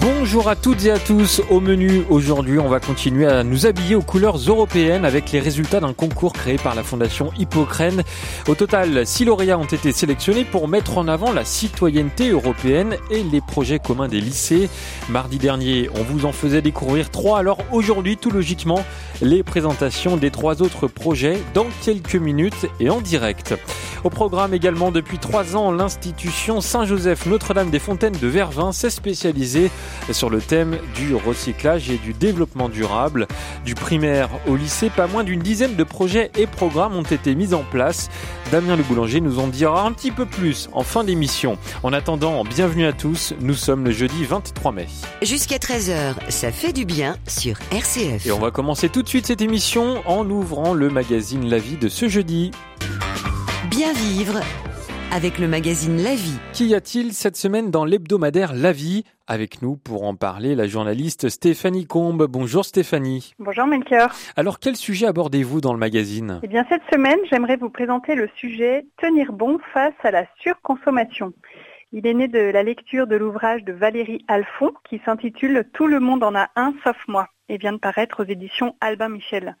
Bonjour à toutes et à tous. Au menu aujourd'hui, on va continuer à nous habiller aux couleurs européennes avec les résultats d'un concours créé par la Fondation Hippocrène. Au total, six lauréats ont été sélectionnés pour mettre en avant la citoyenneté européenne et les projets communs des lycées. Mardi dernier, on vous en faisait découvrir trois. Alors aujourd'hui, tout logiquement, les présentations des trois autres projets dans quelques minutes et en direct. Au programme également depuis trois ans, l'institution Saint-Joseph Notre-Dame des Fontaines de Vervins s'est spécialisée sur le thème du recyclage et du développement durable. Du primaire au lycée, pas moins d'une dizaine de projets et programmes ont été mis en place. Damien Le Boulanger nous en dira un petit peu plus en fin d'émission. En attendant, bienvenue à tous, nous sommes le jeudi 23 mai. Jusqu'à 13h, ça fait du bien sur RCF. Et on va commencer tout de suite cette émission en ouvrant le magazine La Vie de ce jeudi. Bien vivre avec le magazine La Vie. Qu'y a-t-il cette semaine dans l'hebdomadaire La Vie? Avec nous pour en parler, la journaliste Stéphanie Combe. Bonjour Stéphanie. Bonjour Melchior. Alors quel sujet abordez-vous dans le magazine? Eh bien cette semaine, j'aimerais vous présenter le sujet Tenir bon face à la surconsommation. Il est né de la lecture de l'ouvrage de Valérie Alphon qui s'intitule Tout le monde en a un sauf moi et vient de paraître aux éditions Albin Michel.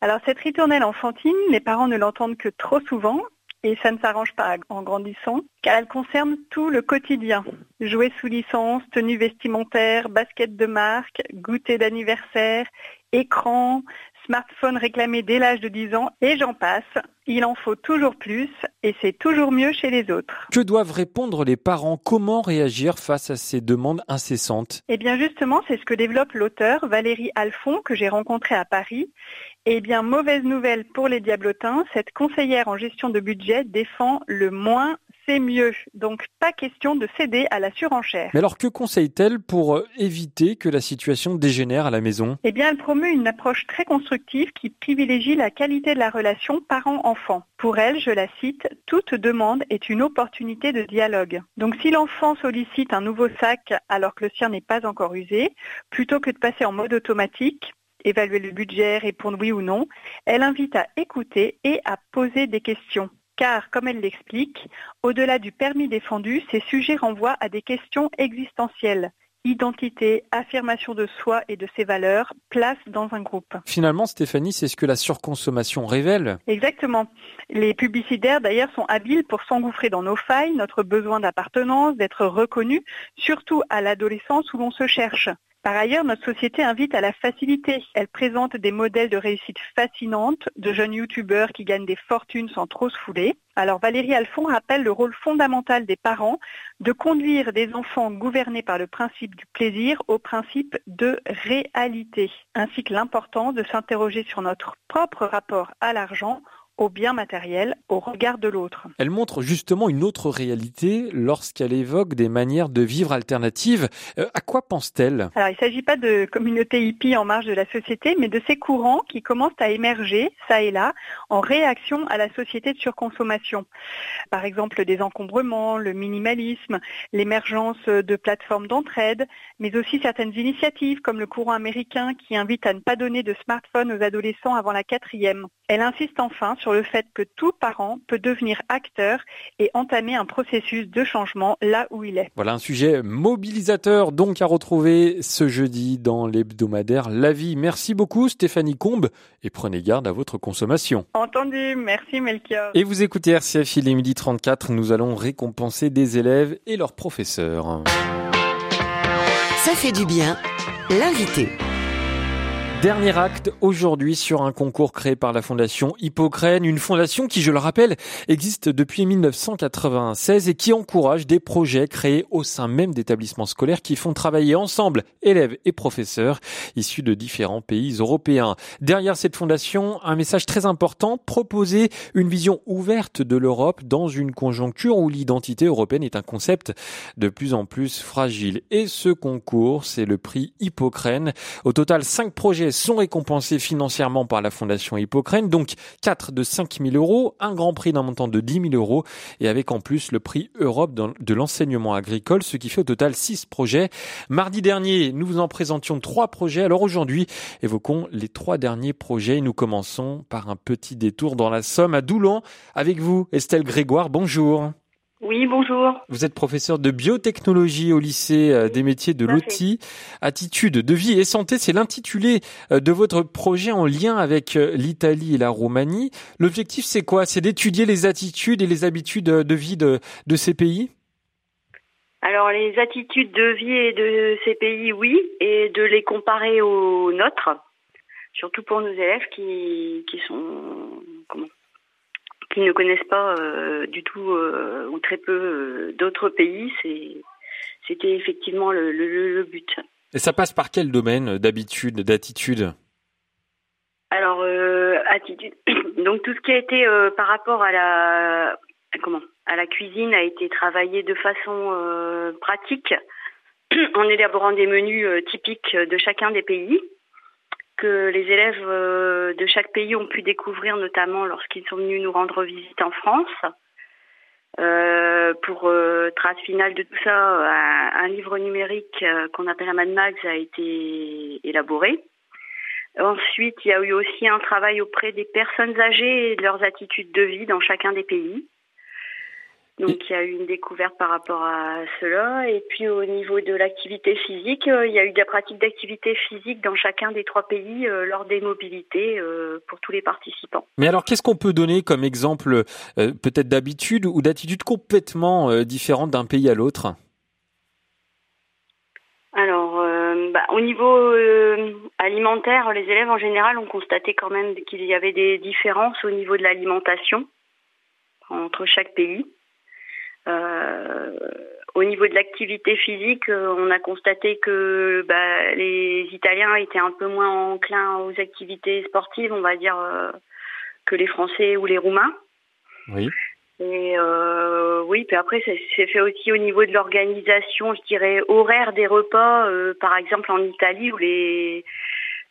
Alors cette ritournelle enfantine, les parents ne l'entendent que trop souvent et ça ne s'arrange pas en grandissant, car elle concerne tout le quotidien. Jouets sous licence, tenues vestimentaires, baskets de marque, goûter d'anniversaire, écran, smartphone réclamé dès l'âge de 10 ans, et j'en passe. Il en faut toujours plus, et c'est toujours mieux chez les autres. Que doivent répondre les parents? Comment réagir face à ces demandes incessantes? Eh bien justement, c'est ce que développe l'auteur Valérie Alphon, que j'ai rencontré à Paris. Eh bien, mauvaise nouvelle pour les diablotins, cette conseillère en gestion de budget défend le moins c'est mieux. Donc pas question de céder à la surenchère. Mais alors que conseille-t-elle pour euh, éviter que la situation dégénère à la maison? Eh bien, elle promeut une approche très constructive qui privilégie la qualité de la relation parent-enfant. Pour elle, je la cite, toute demande est une opportunité de dialogue. Donc si l'enfant sollicite un nouveau sac alors que le sien n'est pas encore usé, plutôt que de passer en mode automatique, évaluer le budget, répondre oui ou non, elle invite à écouter et à poser des questions. Car, comme elle l'explique, au-delà du permis défendu, ces sujets renvoient à des questions existentielles identité, affirmation de soi et de ses valeurs, place dans un groupe. Finalement, Stéphanie, c'est ce que la surconsommation révèle. Exactement. Les publicitaires, d'ailleurs, sont habiles pour s'engouffrer dans nos failles, notre besoin d'appartenance, d'être reconnu, surtout à l'adolescence où l'on se cherche. Par ailleurs, notre société invite à la facilité. Elle présente des modèles de réussite fascinantes, de jeunes youtubeurs qui gagnent des fortunes sans trop se fouler. Alors Valérie Alphon rappelle le rôle fondamental des parents de conduire des enfants gouvernés par le principe du plaisir au principe de réalité, ainsi que l'importance de s'interroger sur notre propre rapport à l'argent au bien matériel au regard de l'autre. Elle montre justement une autre réalité lorsqu'elle évoque des manières de vivre alternatives. Euh, à quoi pense-t-elle? Alors il ne s'agit pas de communauté hippie en marge de la société, mais de ces courants qui commencent à émerger, ça et là, en réaction à la société de surconsommation. Par exemple, des encombrements, le minimalisme, l'émergence de plateformes d'entraide, mais aussi certaines initiatives comme le courant américain qui invite à ne pas donner de smartphone aux adolescents avant la quatrième. Elle insiste enfin sur le fait que tout parent peut devenir acteur et entamer un processus de changement là où il est. Voilà un sujet mobilisateur donc à retrouver ce jeudi dans l'hebdomadaire La Vie. Merci beaucoup Stéphanie Combe et prenez garde à votre consommation. Entendu, merci Melchior. Et vous écoutez RCF, il est midi 34, nous allons récompenser des élèves et leurs professeurs. Ça fait du bien, l'invité. Dernier acte aujourd'hui sur un concours créé par la fondation Hippocrène, une fondation qui, je le rappelle, existe depuis 1996 et qui encourage des projets créés au sein même d'établissements scolaires qui font travailler ensemble élèves et professeurs issus de différents pays européens. Derrière cette fondation, un message très important, proposer une vision ouverte de l'Europe dans une conjoncture où l'identité européenne est un concept de plus en plus fragile. Et ce concours, c'est le prix Hippocrène. Au total, cinq projets sont récompensés financièrement par la Fondation Hippocrène, donc 4 de 5 000 euros, un grand prix d'un montant de 10 000 euros et avec en plus le prix Europe de l'enseignement agricole, ce qui fait au total 6 projets. Mardi dernier, nous vous en présentions trois projets. Alors aujourd'hui, évoquons les trois derniers projets. Nous commençons par un petit détour dans la Somme à Doulan avec vous, Estelle Grégoire. Bonjour. Oui, bonjour. Vous êtes professeur de biotechnologie au lycée euh, des métiers de l'OTI. Attitude de vie et santé, c'est l'intitulé euh, de votre projet en lien avec euh, l'Italie et la Roumanie. L'objectif, c'est quoi? C'est d'étudier les attitudes et les habitudes de vie de, de ces pays? Alors les attitudes de vie de ces pays, oui, et de les comparer aux nôtres, surtout pour nos élèves qui, qui sont qui ne connaissent pas euh, du tout euh, ou très peu euh, d'autres pays, c'était effectivement le, but. Et ça passe par quel domaine d'habitude, d'attitude? Alors, attitude. Donc tout ce qui a été par rapport à la comment à la cuisine a été travaillé de façon pratique en élaborant des menus typiques de chacun des pays que les élèves euh, de chaque pays ont pu découvrir, notamment lorsqu'ils sont venus nous rendre visite en France. Euh, pour euh, trace finale de tout ça, un, livre numérique qu'on appelle un Mad Max a été élaboré. Ensuite, il y a eu aussi un travail auprès des personnes âgées et de leurs attitudes de vie dans chacun des pays. Donc il y a eu une découverte par rapport à cela. Et puis au niveau de l'activité physique, euh, il y a eu des pratiques d'activité physique dans chacun des trois pays euh, lors des mobilités euh, pour tous les participants. Mais alors qu'est-ce qu'on peut donner comme exemple peut-être d'habitude ou d'attitude complètement différente d'un pays à l'autre? Alors, bah, au niveau alimentaire, les élèves en général ont constaté quand même qu'il y avait des différences au niveau de l'alimentation entre chaque pays. Euh, au niveau de l'activité physique, euh, on a constaté que bah, les Italiens étaient un peu moins enclins aux activités sportives, on va dire, euh, que les Français ou les Roumains. Oui. Et oui, puis après, c'est fait aussi au niveau de l'organisation, je dirais, horaire des repas. par exemple, en Italie, où les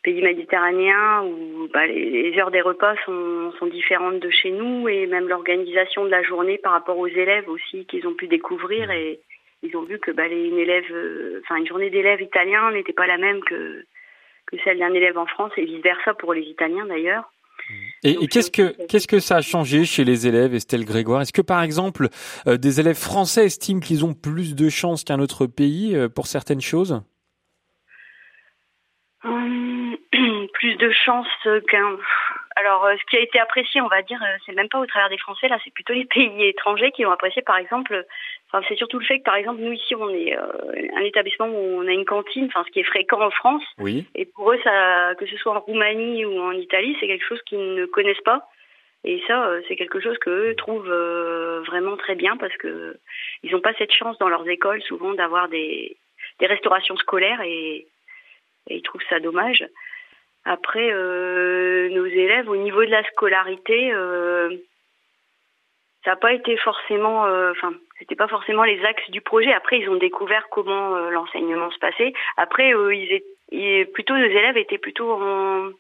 pays méditerranéens où bah, les, heures des repas sont, sont, différentes de chez nous et même l'organisation de la journée par rapport aux élèves aussi qu'ils ont pu découvrir et ils ont vu que bah, les, une élève, euh, une journée d'élèves italiens n'était pas la même que que celle d'un élève en France et vice versa pour les Italiens d'ailleurs. Et, qu'est-ce que qu'est-ce que ça a changé chez les élèves, Estelle Grégoire? Est-ce que par exemple euh, des élèves français estiment qu'ils ont plus de chances qu'un autre pays euh, pour certaines choses? Hum, plus de chance qu'un. Alors, euh, ce qui a été apprécié, on va dire, euh, c'est même pas au travers des Français, là, c'est plutôt les pays étrangers qui ont apprécié, par exemple. Enfin, c'est surtout le fait que, par exemple, nous ici, on est euh, un établissement où on a une cantine, enfin, ce qui est fréquent en France. Oui. Et pour eux, ça, que ce soit en Roumanie ou en Italie, c'est quelque chose qu'ils ne connaissent pas. Et ça, c'est quelque chose qu'eux trouvent vraiment très bien parce que ils n'ont pas cette chance dans leurs écoles souvent d'avoir des, des restaurations scolaires et, et ils trouvent ça dommage. Après, euh, nos élèves, au niveau de la scolarité, euh, ça n'a pas été forcément, euh, enfin, c'était pas forcément les axes du projet. Après, ils ont découvert comment l'enseignement se passait. Après, ils, plutôt nos élèves étaient plutôt en,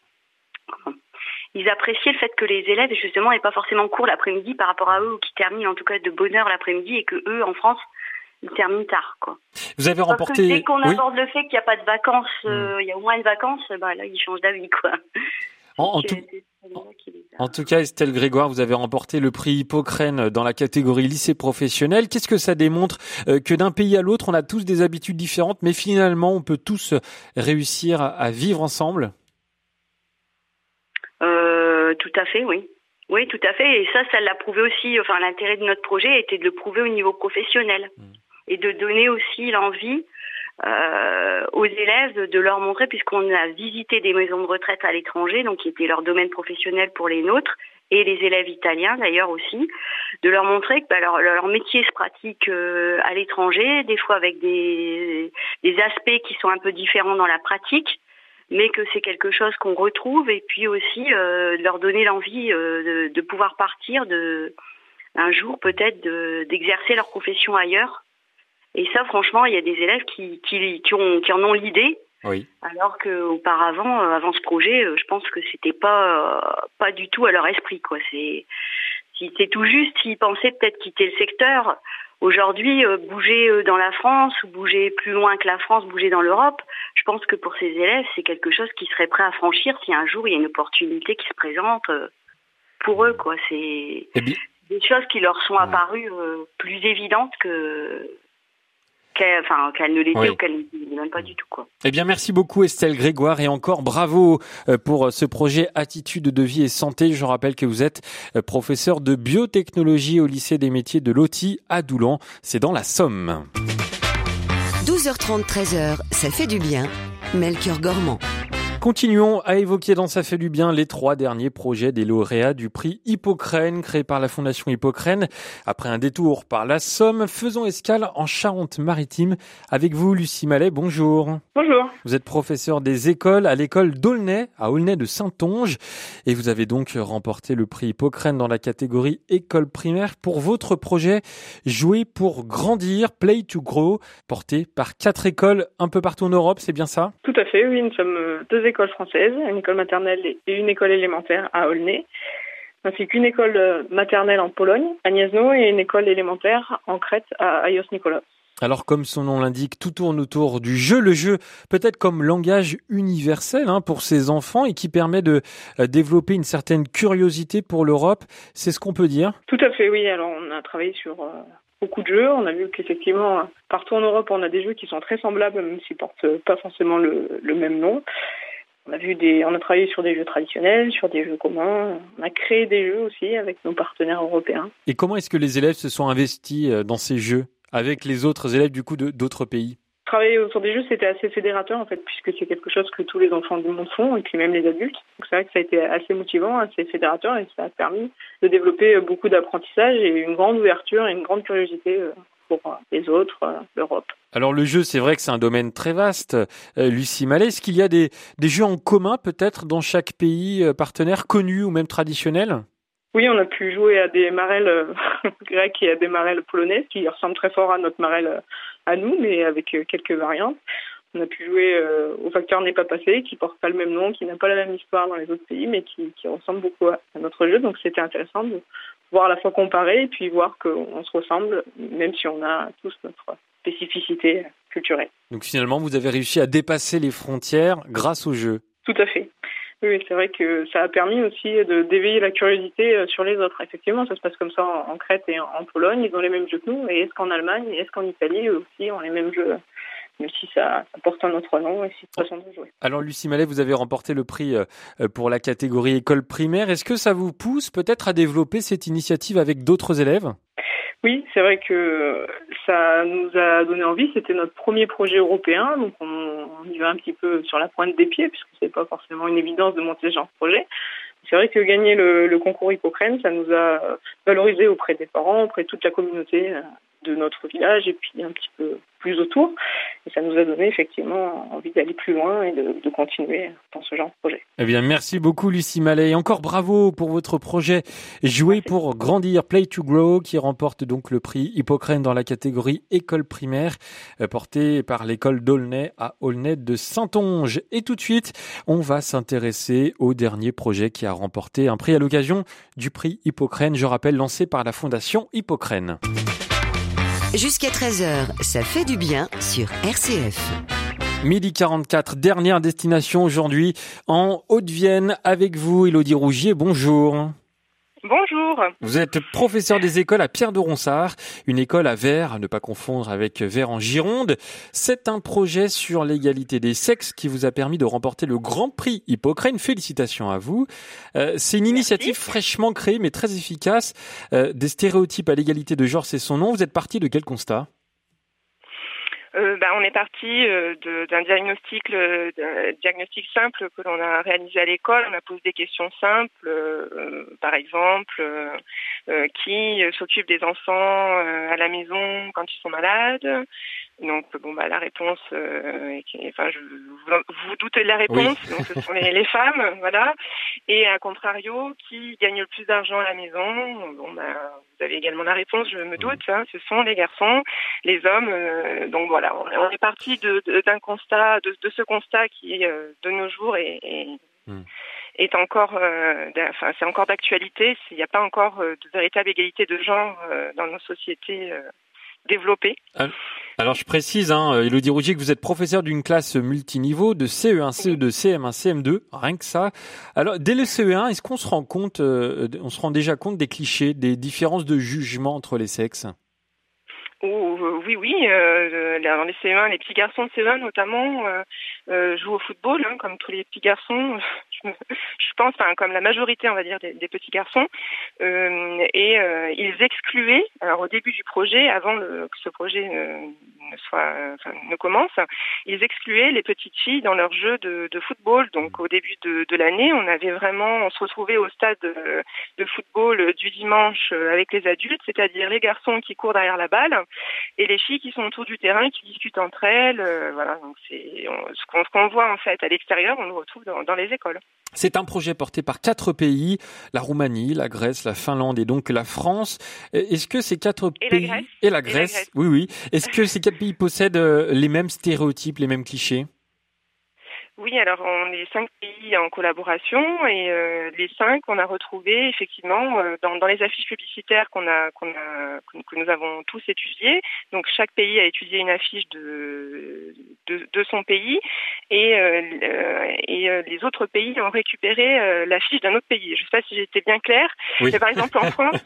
ils appréciaient le fait que les élèves justement n'aient pas forcément cours l'après-midi par rapport à eux ou qui terminent en tout cas de bonne heure l'après-midi et que eux en France il termine tard. Quoi. Vous avez remporté. dès qu'on aborde le fait qu'il n'y a pas de vacances, euh, hmm. il y a au moins une vacance, bah, là, il change d'avis. quoi. En, tout... en, tout... cas, Estelle Grégoire, vous avez remporté le prix Hippocrène dans la catégorie lycée professionnel. Qu'est-ce que ça démontre euh, que d'un pays à l'autre, on a tous des habitudes différentes, mais finalement, on peut tous réussir à, vivre ensemble? Euh, Tout à fait, oui. Oui, tout à fait. Et ça, ça l'a prouvé aussi. Enfin, l'intérêt de notre projet était de le prouver au niveau professionnel. Hmm et de donner aussi l'envie euh, aux élèves de leur montrer, puisqu'on a visité des maisons de retraite à l'étranger, donc qui était leur domaine professionnel pour les nôtres, et les élèves italiens d'ailleurs aussi, de leur montrer que bah, leur, leur, métier se pratique euh, à l'étranger, des fois avec des, des aspects qui sont un peu différents dans la pratique, mais que c'est quelque chose qu'on retrouve, et puis aussi euh, de leur donner l'envie euh, de, de, pouvoir partir de un jour peut-être d'exercer leur profession ailleurs et ça, franchement, il y a des élèves qui, qui, qui, ont, qui en ont l'idée Oui. Alors qu'auparavant, avant ce projet, je pense que c'était pas pas du tout à leur esprit quoi. C'est c'était tout juste s'ils pensaient peut-être quitter le secteur. Aujourd'hui, bouger dans la France ou bouger plus loin que la France, bouger dans l'Europe, je pense que pour ces élèves, c'est quelque chose qu'ils seraient prêts à franchir si un jour il y a une opportunité qui se présente pour eux. quoi. C'est Eh bien, des choses qui leur sont apparues euh, plus évidentes que qu'elles enfin, qu'elles ne l'étaient Oui. ou qu'elles ne même pas du tout. Quoi. Eh bien, merci beaucoup Estelle Grégoire et encore bravo euh, pour ce projet Attitude de vie et santé. Je rappelle que vous êtes euh, professeur de biotechnologie au lycée des métiers de Loti à Doulan. C'est dans la Somme. 12h30, 13h, ça fait du bien. Melchior Gormand. Continuons à évoquer dans Ça fait du bien les trois derniers projets des lauréats du prix Hippocrène créé par la Fondation Hippocrène. Après un détour par la Somme, faisons escale en Charente-Maritime avec vous Lucie Mallet. Bonjour. Bonjour. Vous êtes professeur des écoles à l'école d'Aulnay, à Aulnay de Saintonge, et vous avez donc remporté le prix Hippocrène dans la catégorie école primaire pour votre projet Jouer pour grandir, Play to Grow, porté par quatre écoles un peu partout en Europe, c'est bien ça? Tout à fait, oui, nous sommes deux écoles françaises, une école maternelle et une école élémentaire à Aulnay, ainsi qu'une école euh, maternelle en Pologne, à Gniezno, et une école élémentaire en Crète, à Ayos Nicolas. Alors comme son nom l'indique, tout tourne autour du jeu, le jeu peut-être comme langage universel hein, pour ces enfants et qui permet de euh, développer une certaine curiosité pour l'Europe, c'est ce qu'on peut dire Tout à fait, oui. Alors, on a travaillé sur euh, beaucoup de jeux. On a vu qu'effectivement, partout en Europe, on a des jeux qui sont très semblables, même s'ils portent pas forcément le, le même nom. On a vu des, on a travaillé sur des jeux traditionnels, sur des jeux communs. On a créé des jeux aussi avec nos partenaires européens. Et comment est-ce que les élèves se sont investis euh, dans ces jeux avec les autres élèves du coup d'autres pays? Travailler autour des jeux, c'était assez fédérateur en fait, puisque c'est quelque chose que tous les enfants du monde font, et puis même les adultes. Donc c'est vrai que ça a été assez motivant, assez fédérateur, et ça a permis de développer euh, beaucoup d'apprentissage et une grande ouverture et une grande curiosité euh, pour euh, les autres, euh, l'Europe. Alors le jeu, c'est vrai que c'est un domaine très vaste. Euh, Lucie Mallet, est-ce qu'il y a des, des jeux en commun peut-être dans chaque pays partenaire connu ou même traditionnel? Oui, on a pu jouer à des marelles grecques et à des marelles polonaises qui ressemblent très fort à notre marelle à nous, mais avec quelques variantes. On a pu jouer euh, au facteur n'est pas passé, qui porte pas le même nom, qui n'a pas la même histoire dans les autres pays, mais qui, qui ressemble beaucoup à, à notre jeu. Donc c'était intéressant de voir à la fois comparer et puis voir qu'on se ressemble, même si on a tous notre spécificité culturelle. Donc finalement, vous avez réussi à dépasser les frontières grâce au jeu. Tout à fait. Oui, c'est vrai que ça a permis aussi de d'éveiller la curiosité euh, sur les autres. Effectivement, ça se passe comme ça en, Crète et en, Pologne. Ils ont les mêmes jeux que nous. Et est-ce qu'en Allemagne est-ce qu'en Italie, aussi, ont les mêmes jeux? Même si ça, ça porte un autre nom et c'est une façon de jouer. Alors Lucie Mallet, vous avez remporté le prix euh, euh, pour la catégorie école primaire. Est-ce que ça vous pousse peut-être à développer cette initiative avec d'autres élèves? Oui, c'est vrai que ça nous a donné envie. C'était notre premier projet européen, donc on, on y va un petit peu sur la pointe des pieds, puisque c'est pas forcément une évidence de monter ce genre de projet. C'est vrai que gagner le, le concours Hippocrène, ça nous a valorisé auprès des parents, auprès de toute la communauté euh, de notre village et puis un petit peu plus autour. Et ça nous a donné effectivement envie d'aller plus loin et de, de continuer dans ce genre de projet. Eh bien, merci beaucoup Lucie Mallet. Et encore bravo pour votre projet Jouer pour grandir, Play to Grow, qui remporte donc le prix Hippocrène dans la catégorie école primaire, euh, porté par l'école d'Aulnay à Aulnay de Saintonge. Et tout de suite, on va s'intéresser au dernier projet qui a remporté un prix à l'occasion du prix Hippocrène, je rappelle, lancé par la Fondation Hippocrène. Jusqu'à 13h, ça fait du bien sur RCF. Midi 44, dernière destination aujourd'hui en Haute-Vienne avec vous, Elodie Rougier. Bonjour. Bonjour. Vous êtes professeur des écoles à Pierre de Ronsard, une école à Vert, à ne pas confondre avec Vert en Gironde. C'est un projet sur l'égalité des sexes qui vous a permis de remporter le Grand Prix Hippocrène. Félicitations à vous. Euh, c'est une initiative fraîchement créée mais très efficace. Euh, des stéréotypes à l'égalité de genre, c'est son nom. Vous êtes parti de quel constat? Euh, bah, on est parti euh, d'un diagnostic, euh, diagnostic simple que l'on a réalisé à l'école. On a posé des questions simples, euh, par exemple, qui s'occupe des enfants à la maison quand ils sont malades, Donc bon bah la réponse, euh, enfin je, vous, vous doutez de la réponse. Donc ce sont les, les, femmes, voilà. Et à contrario, qui gagne le plus d'argent à la maison? Bon bah vous avez également la réponse, je me doute. Hein, ce sont les garçons, les hommes. Euh, donc voilà, on, est parti de, d'un constat, de, de, ce constat qui euh, de nos jours est, est, hmm. est encore, euh, enfin c'est encore d'actualité. Il n'y a pas encore de véritable égalité de genre dans nos sociétés développées. Alors je précise, hein, Elodie Rougier, que vous êtes professeur d'une classe multiniveau de CE1, CE2, CM1, CM2, rien que ça. Alors dès le CE1, est-ce qu'on se rend compte, euh, on se rend déjà compte des clichés, des différences de jugement entre les sexes? Oh, oui, oui. Euh, dans les CE1, les petits garçons de CE1 notamment jouent au football, hein, comme tous les petits garçons. je pense, enfin, comme la majorité, on va dire, des, petits garçons, euh, et euh, ils excluaient, alors au début du projet, avant que ce projet ne, ne soit, ne commence, ils excluaient les petites filles dans leur jeu de, football. Donc au début de, l'année, on avait vraiment, on se retrouvait au stade de, football du dimanche avec les adultes, c'est-à-dire les garçons qui courent derrière la balle et les filles qui sont autour du terrain, qui discutent entre elles. Euh, voilà, donc c'est ce qu'on voit en fait à l'extérieur, on le retrouve dans les écoles. C'est un projet porté par quatre pays, la Roumanie, la Grèce, la Finlande et donc la France. Est-ce que ces quatre pays et la Grèce, oui oui, est-ce que ces quatre pays possèdent euh, les mêmes stéréotypes, les mêmes clichés? Oui, alors on est cinq pays en collaboration et euh, les cinq on a retrouvé effectivement euh, dans, dans, les affiches publicitaires qu'on a qu'on a que nous avons tous étudiées. Donc chaque pays a étudié une affiche de de, de son pays et euh, et euh, les autres pays ont récupéré l'affiche d'un autre pays. Je sais pas si j'étais bien claire, oui. mais par exemple en France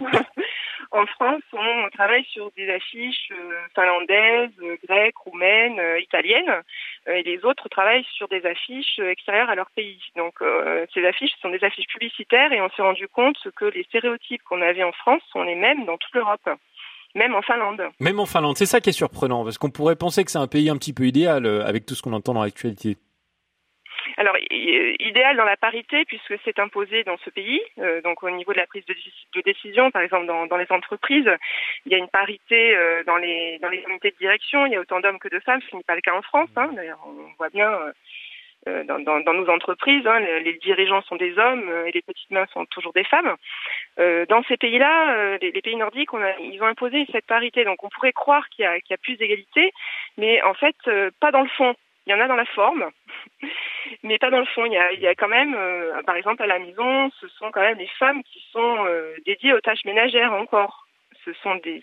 en France on travaille sur des affiches finlandaises, grecques, roumaines, italiennes et les autres travaillent sur des affiches extérieures à leur pays. Donc euh, ces affiches sont des affiches publicitaires et on s'est rendu compte que les stéréotypes qu'on avait en France sont les mêmes dans toute l'Europe. Même en Finlande. Même en Finlande, c'est ça qui est surprenant, parce qu'on pourrait penser que c'est un pays un petit peu idéal euh, avec tout ce qu'on entend dans l'actualité. Alors, idéal dans la parité, puisque c'est imposé dans ce pays. Euh, donc, au niveau de la prise de, décision, par exemple, dans, dans, les entreprises, il y a une parité euh, dans, les, dans les comités de direction. Il y a autant d'hommes que de femmes, ce n'est pas le cas en France. Hein. D'ailleurs, on voit bien euh, dans, dans, dans, nos entreprises, hein, les, dirigeants sont des hommes euh, et les petites mains sont toujours des femmes. Euh, dans ces pays-là, euh, les, les, pays nordiques, on a, ils ont imposé cette parité. Donc on pourrait croire qu'il y, y, a plus d'égalité, mais en fait, pas dans le fond. Il y en a dans la forme, mais pas dans le fond. Il y a, il y a quand même, par exemple, à la maison, ce sont quand même les femmes qui sont dédiées aux tâches ménagères encore ce sont des,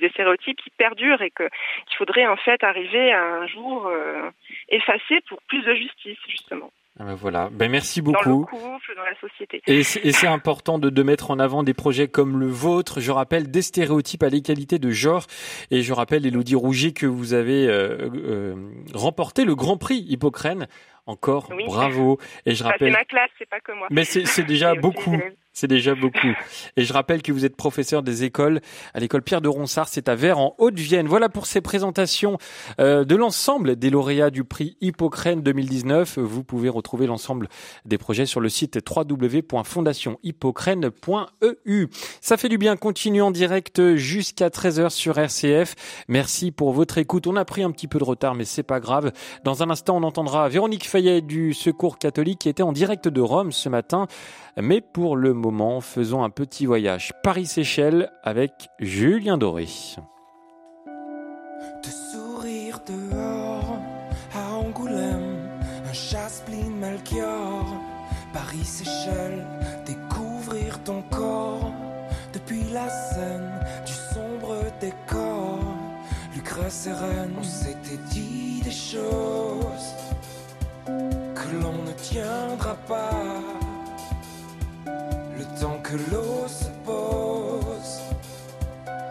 des stéréotypes qui perdurent et qu'il faudrait en fait arriver à un jour euh, effacer pour plus de justice justement. Ah ben voilà, ben merci beaucoup. Dans le couple, dans la société. Et c'est important de, de, mettre en avant des projets comme le vôtre. Je rappelle des stéréotypes à l'égalité de genre. Et je rappelle, Elodie Rouget, que vous avez euh, euh, remporté le Grand Prix Hippocrène. Encore, oui. bravo. Et je rappelle. c'est ma classe, c'est pas que moi. Mais c'est déjà beaucoup. C'est déjà beaucoup. Et je rappelle que vous êtes professeur des écoles à l'école Pierre de Ronsard, c'est à Vers en Haute-Vienne. Voilà pour ces présentations euh, de l'ensemble des lauréats du prix Hippocrène 2019. Vous pouvez retrouver l'ensemble des projets sur le site www.fondationhippocrène.eu. Ça fait du bien. Continue en direct jusqu'à 13h sur RCF. Merci pour votre écoute. On a pris un petit peu de retard, mais c'est pas grave. Dans un instant, on entendra Véronique Du Secours catholique qui était en direct de Rome ce matin. Mais pour le moment, faisons un petit voyage Paris-Séchelles avec Julien Doré. Te sourire dehors à Angoulême, un chasse-pline Melchior, Paris-Séchelles, découvrir ton corps depuis la scène du sombre décor. Lucrèce et on s'était pas tant que l'eau se pose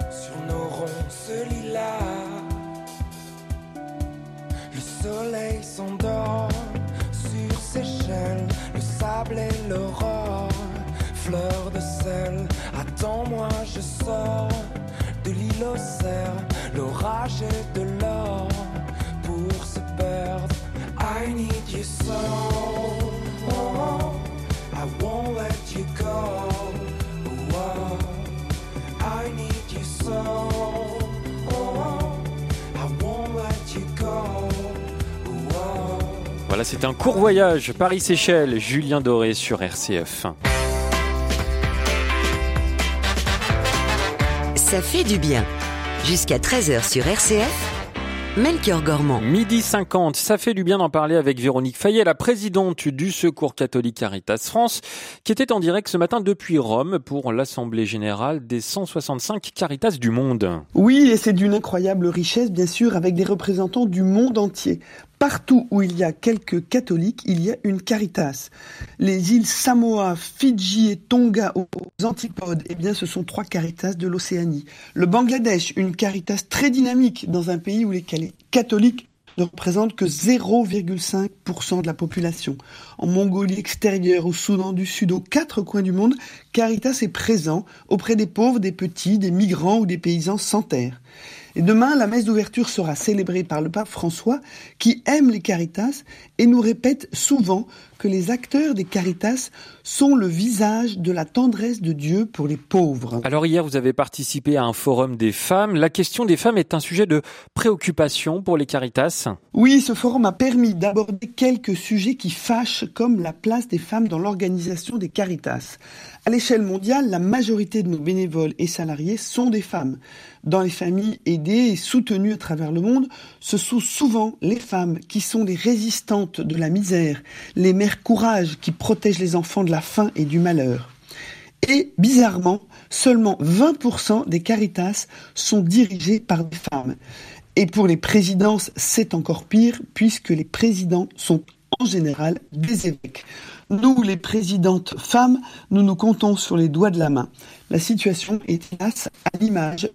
sur nos ronces lilas. Le soleil s'endort sur ses chaînes, le sable et l'aurore, fleur de sel. Attends-moi, je sors de l'île au cerf, l'orage et de l'or pour se perdre. I need you so. Voilà, c'est un court voyage Paris-Séchelles, Julien Doré sur RCF. Ça fait du bien. Jusqu'à 13h sur RCF, Melchior Gormand. Midi 50, ça fait du bien d'en parler avec Véronique Fayet, la présidente du Secours catholique Caritas France, qui était en direct ce matin depuis Rome pour l'Assemblée générale des 165 Caritas du monde. Oui, et c'est d'une incroyable richesse, bien sûr, avec des représentants du monde entier. Partout où il y a quelques catholiques, il y a une caritas. Les îles Samoa, Fidji et Tonga aux antipodes, eh bien, ce sont trois caritas de l'Océanie. Le Bangladesh, une caritas très dynamique dans un pays où les catholiques ne représentent que 0,5% de la population. En Mongolie extérieure, au Soudan du Sud, aux quatre coins du monde, Caritas est présent auprès des pauvres, des petits, des migrants ou des paysans sans terre. Et demain, la messe d'ouverture sera célébrée par le pape François, qui aime les Caritas et nous répète souvent que les acteurs des Caritas sont le visage de la tendresse de Dieu pour les pauvres. Alors hier, vous avez participé à un forum des femmes. La question des femmes est un sujet de préoccupation pour les Caritas. Oui, ce forum a permis d'aborder quelques sujets qui fâchent, comme la place des femmes dans l'organisation des Caritas. À l'échelle mondiale, la majorité de nos bénévoles et salariés sont des femmes. Dans les familles aidées et soutenues à travers le monde, ce sont souvent les femmes qui sont les résistantes de la misère, les mères courage qui protègent les enfants de la faim et du malheur. Et bizarrement, seulement 20% des caritas sont dirigées par des femmes. Et pour les présidences, c'est encore pire puisque les présidents sont en général des évêques. Nous, les présidentes femmes, nous nous comptons sur les doigts de la main. La situation est hélas à l'image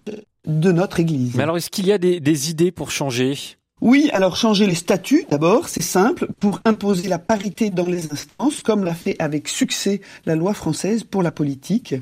de notre Église. Mais alors, est-ce qu'il y a des, des idées pour changer? Oui, alors changer les statuts d'abord, c'est simple, pour imposer la parité dans les instances, comme l'a fait avec succès la loi française pour la politique.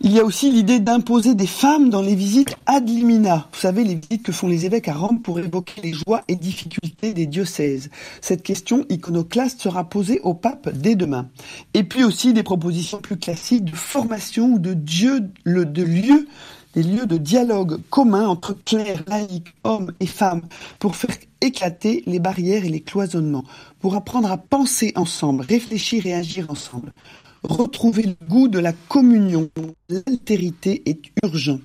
Il y a aussi l'idée d'imposer des femmes dans les visites ad limina. Vous savez, les visites que font les évêques à Rome pour évoquer les joies et difficultés des diocèses. Cette question iconoclaste sera posée au pape dès demain. Et puis aussi des propositions plus classiques de formation ou de dieu, lieu des lieux de dialogue commun entre clercs, laïcs, hommes et femmes, pour faire éclater les barrières et les cloisonnements, pour apprendre à penser ensemble, réfléchir et agir ensemble. Retrouver le goût de la communion, l'altérité est urgent.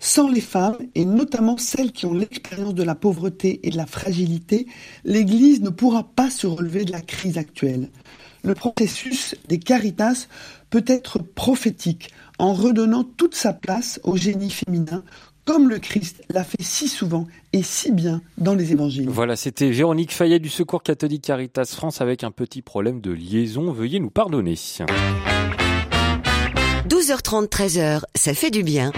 Sans les femmes, et notamment celles qui ont l'expérience de la pauvreté et de la fragilité, l'Église ne pourra pas se relever de la crise actuelle. Le processus des caritas peut être prophétique en redonnant toute sa place au génie féminin, comme le Christ l'a fait si souvent et si bien dans les évangiles. Voilà, c'était Véronique Fayet du Secours catholique Caritas France avec un petit problème de liaison. Veuillez nous pardonner. 12h30, 13h, ça fait du bien.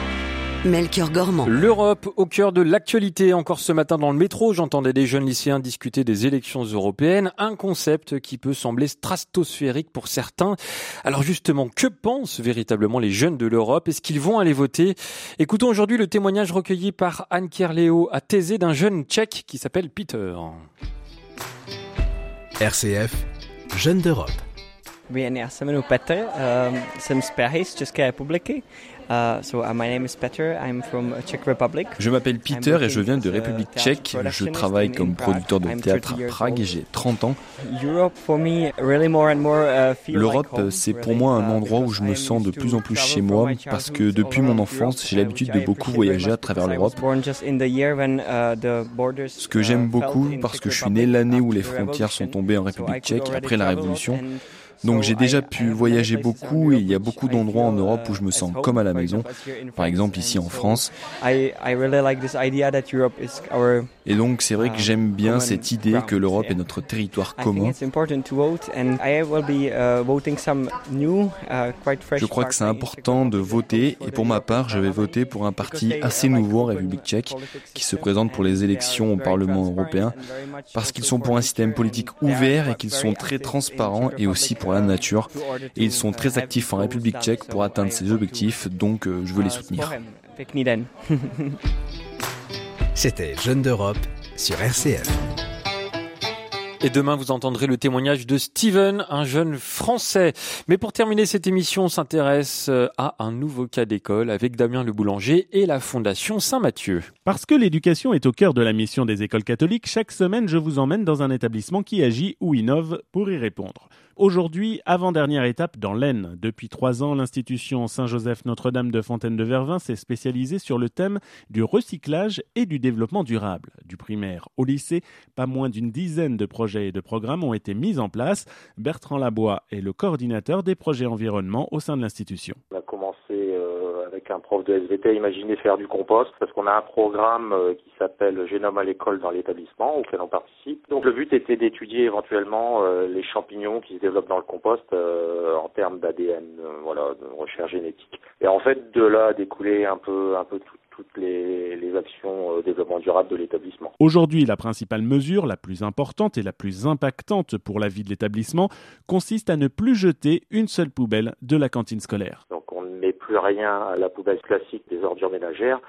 Melchior Gormand. L'Europe au cœur de l'actualité. Encore ce matin dans le métro, j'entendais des jeunes lycéens discuter des élections européennes, un concept qui peut sembler stratosphérique pour certains. Alors justement, que pensent véritablement les jeunes de l'Europe? Est-ce qu'ils vont aller voter? Écoutons aujourd'hui le témoignage recueilli par Anne Kerléo à Thésée d'un jeune tchèque qui s'appelle Peter. RCF, Jeunes d'Europe. Oui, já se jmenuji Petr, jsem z Prahy, z České republiky. Uh, so, uh, my name is Peter. I'm from Czech Republic. Je m'appelle Peter et je viens de République tchèque. Je travaille comme producteur de théâtre à Prague et j'ai 30 ans. L'Europe, c'est pour moi un endroit où je me sens de plus en plus chez moi parce que depuis mon enfance, j'ai l'habitude de beaucoup voyager à travers l'Europe. Ce que j'aime beaucoup parce que je suis né l'année où les frontières sont tombées en République tchèque après la Révolution. Donc j'ai déjà pu voyager beaucoup et il y a beaucoup d'endroits en Europe où je me sens comme à la maison. Par exemple ici en France. Et donc c'est vrai que j'aime bien cette idée que l'Europe est notre territoire commun. Je crois que c'est important de voter et pour ma part je vais voter pour un parti assez nouveau en République tchèque qui se présente pour les élections au Parlement européen parce qu'ils sont pour un système politique ouvert et qu'ils sont très transparents et aussi pour la nature. Et ils sont très actifs en République tchèque pour atteindre ces objectifs, donc euh, je veux les soutenir. C'était Jeunes d'Europe sur RCF. Et demain, vous entendrez le témoignage de Steven, un jeune français. Mais pour terminer cette émission, on s'intéresse euh, à un nouveau cas d'école avec Damien Le Boulanger et la Fondation Saint-Mathieu. Parce que l'éducation est au cœur de la mission des écoles catholiques, chaque semaine, je vous emmène dans un établissement qui agit ou innove pour y répondre. Aujourd'hui, avant-dernière étape dans l'Aisne. Depuis trois ans, l'institution Saint-Joseph Notre-Dame de Fontaine de Vervins s'est spécialisée sur le thème du recyclage et du développement durable. Du primaire au lycée, pas moins d'une dizaine de projets et de programmes ont été mis en place. Bertrand Labois est le coordinateur des projets environnement au sein de l'institution. Euh, avec un prof de SVT à imaginer faire du compost parce qu'on a un programme euh, qui s'appelle Génome à l'école dans l'établissement auquel on participe. Donc le but était d'étudier éventuellement euh, les champignons qui se développent dans le compost en termes d'ADN, voilà, de recherche génétique. Et en fait de là a découlé un peu un peu tout toutes les, les actions euh, développement durable de l'établissement. Aujourd'hui, la principale mesure, la plus importante et la plus impactante pour la vie de l'établissement, consiste à ne plus jeter une seule poubelle de la cantine scolaire. Donc plus rien à la poubelle classique des ordures ménagères,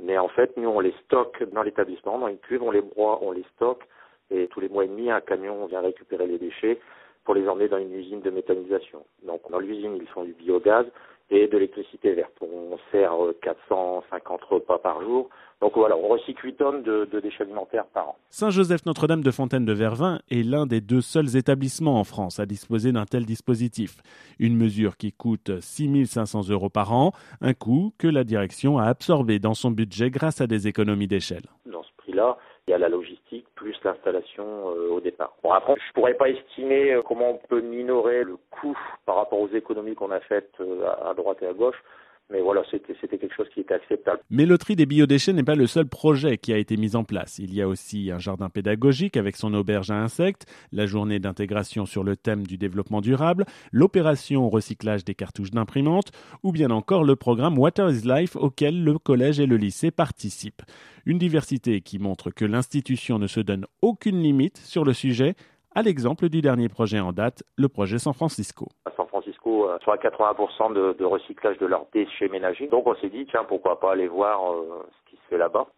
mais en fait, nous, on les stocke dans l'établissement, dans une cuve, on les broie, on les stocke, et tous les mois et demi, un camion vient récupérer les déchets pour les emmener dans une usine de méthanisation. Donc dans l'usine, ils font du biogaz, et de l'électricité verte. On sert 450 euh, repas par jour. Donc voilà, on recycle 8 tonnes de, déchets alimentaires par an. Saint-Joseph Notre-Dame de Fontaine de Vervins est l'un des deux seuls établissements en France à disposer d'un tel dispositif. Une mesure qui coûte 6500 euros par an, un coût que la direction a absorbé dans son budget grâce à des économies d'échelle. Dans ce prix-là, il y a la logistique plus l'installation euh, au départ. Bon après, je pourrais pas estimer euh, comment on peut minorer le coût par rapport aux économies qu'on a faites euh, à droite et à gauche. Mais voilà, c'était quelque chose qui était acceptable. Mais le tri des biodéchets n'est pas le seul projet qui a été mis en place. Il y a aussi un jardin pédagogique avec son auberge à insectes, la journée d'intégration sur le thème du développement durable, l'opération recyclage des cartouches d'imprimante, ou bien encore le programme Water is Life auquel le collège et le lycée participent. Une diversité qui montre que l'institution ne se donne aucune limite sur le sujet, à l'exemple du dernier projet en date, le projet San Francisco. Euh, soit 80% de, recyclage de leurs déchets ménagers. Donc on s'est dit, tiens, pourquoi pas aller voir euh,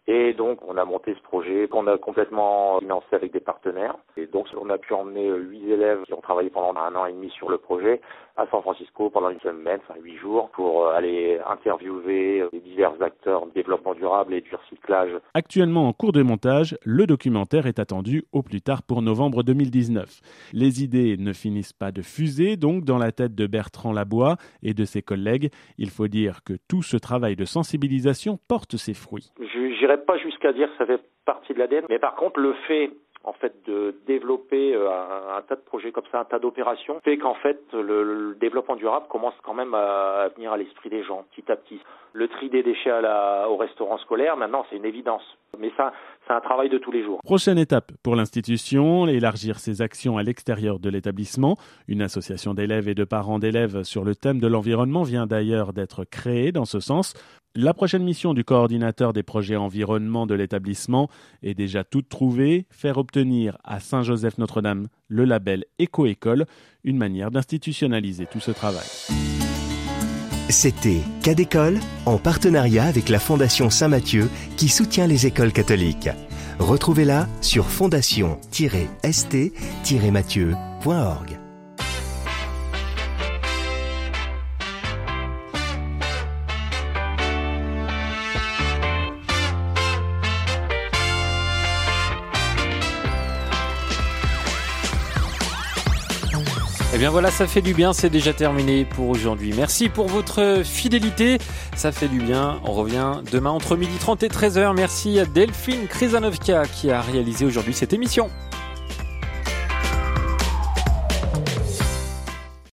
Et donc on a monté ce projet qu'on a complètement financé avec des partenaires. Et donc on a pu emmener euh, huit élèves qui ont travaillé pendant un an et demi sur le projet à San Francisco pendant une semaine, enfin huit jours, pour aller interviewer les divers acteurs de développement durable et du recyclage. Actuellement en cours de montage, le documentaire est attendu au plus tard pour novembre 2019. Les idées ne finissent pas de fuser donc dans la tête de Bertrand Labois et de ses collègues. Il faut dire que tout ce travail de sensibilisation porte ses fruits. Je n'irai pas jusqu'à dire que ça fait partie de l'ADN, mais par contre le fait en fait de développer euh, un, tas de projets comme ça, un tas d'opérations, fait qu'en fait le, développement durable commence quand même à, venir à l'esprit des gens petit à petit. Le tri des déchets au restaurant scolaire, maintenant c'est une évidence. Mais ça, c'est un travail de tous les jours. Prochaine étape pour l'institution, élargir ses actions à l'extérieur de l'établissement. Une association d'élèves et de parents d'élèves sur le thème de l'environnement vient d'ailleurs d'être créée dans ce sens. La prochaine mission du coordinateur des projets environnement de l'établissement est déjà toute trouvée, faire obtenir à Saint-Joseph-Notre-Dame le label Éco-École, une manière d'institutionnaliser tout ce travail. C'était Cas d'école en partenariat avec la Fondation Saint-Mathieu qui soutient les écoles catholiques. Retrouvez-la sur fondation-st-mathieu.org. Eh bien voilà, ça fait du bien, c'est déjà terminé pour aujourd'hui. Merci pour votre fidélité, ça fait du bien. On revient demain entre 12h30 et 13h. Merci à Delphine Krizanovka qui a réalisé aujourd'hui cette émission.